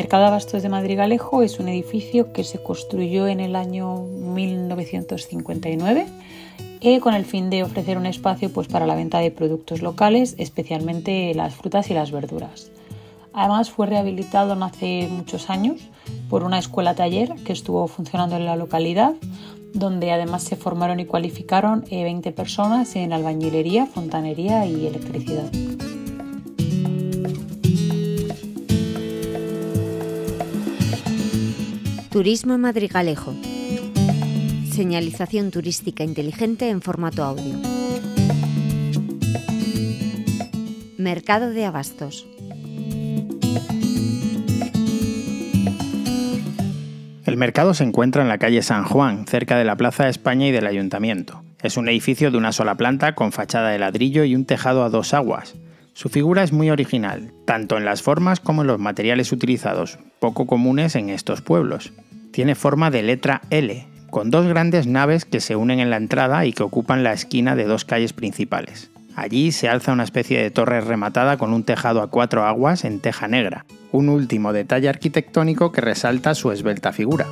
Mercado Abastos de Madrigalejo es un edificio que se construyó en el año 1959 eh, con el fin de ofrecer un espacio pues, para la venta de productos locales, especialmente las frutas y las verduras. Además fue rehabilitado hace muchos años por una escuela taller que estuvo funcionando en la localidad, donde además se formaron y cualificaron 20 eh, personas en albañilería, fontanería y electricidad. Turismo Madrigalejo. Señalización turística inteligente en formato audio. Mercado de Abastos. El mercado se encuentra en la calle San Juan, cerca de la Plaza de España y del Ayuntamiento. Es un edificio de una sola planta con fachada de ladrillo y un tejado a dos aguas. Su figura es muy original, tanto en las formas como en los materiales utilizados, poco comunes en estos pueblos. Tiene forma de letra L, con dos grandes naves que se unen en la entrada y que ocupan la esquina de dos calles principales. Allí se alza una especie de torre rematada con un tejado a cuatro aguas en teja negra, un último detalle arquitectónico que resalta su esbelta figura.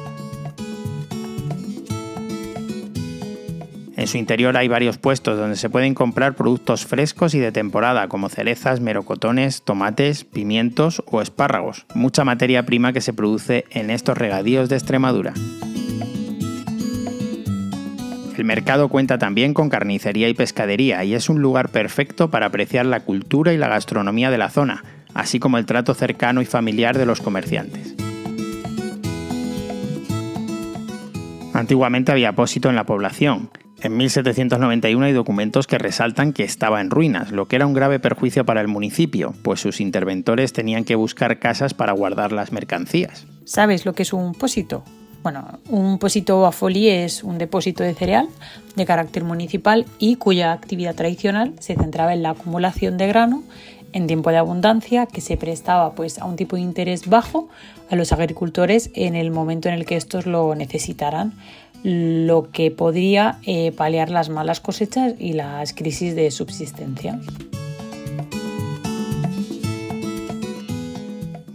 Su interior hay varios puestos donde se pueden comprar productos frescos y de temporada como cerezas, merocotones, tomates, pimientos o espárragos, mucha materia prima que se produce en estos regadíos de Extremadura. El mercado cuenta también con carnicería y pescadería y es un lugar perfecto para apreciar la cultura y la gastronomía de la zona, así como el trato cercano y familiar de los comerciantes. Antiguamente había apósito en la población. En 1791 hay documentos que resaltan que estaba en ruinas, lo que era un grave perjuicio para el municipio, pues sus interventores tenían que buscar casas para guardar las mercancías. ¿Sabes lo que es un pósito? Bueno, un pósito a folí es un depósito de cereal de carácter municipal y cuya actividad tradicional se centraba en la acumulación de grano en tiempo de abundancia que se prestaba pues a un tipo de interés bajo a los agricultores en el momento en el que estos lo necesitaran, lo que podría eh, paliar las malas cosechas y las crisis de subsistencia.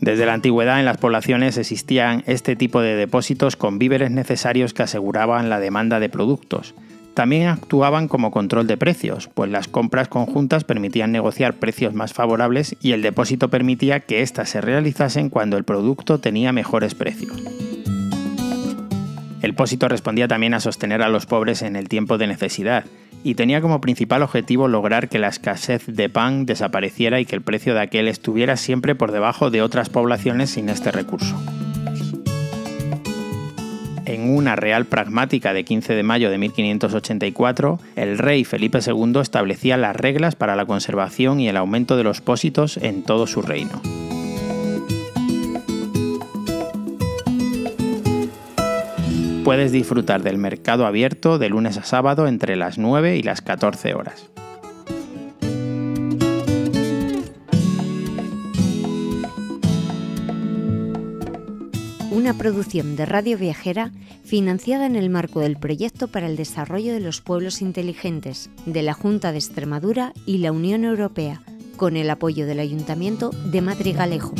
Desde la antigüedad en las poblaciones existían este tipo de depósitos con víveres necesarios que aseguraban la demanda de productos. También actuaban como control de precios, pues las compras conjuntas permitían negociar precios más favorables y el depósito permitía que éstas se realizasen cuando el producto tenía mejores precios. El pósito respondía también a sostener a los pobres en el tiempo de necesidad, y tenía como principal objetivo lograr que la escasez de pan desapareciera y que el precio de aquel estuviera siempre por debajo de otras poblaciones sin este recurso. En una real pragmática de 15 de mayo de 1584, el rey Felipe II establecía las reglas para la conservación y el aumento de los pósitos en todo su reino. Puedes disfrutar del mercado abierto de lunes a sábado entre las 9 y las 14 horas. Una producción de Radio Viajera financiada en el marco del Proyecto para el Desarrollo de los Pueblos Inteligentes de la Junta de Extremadura y la Unión Europea, con el apoyo del Ayuntamiento de Madrigalejo.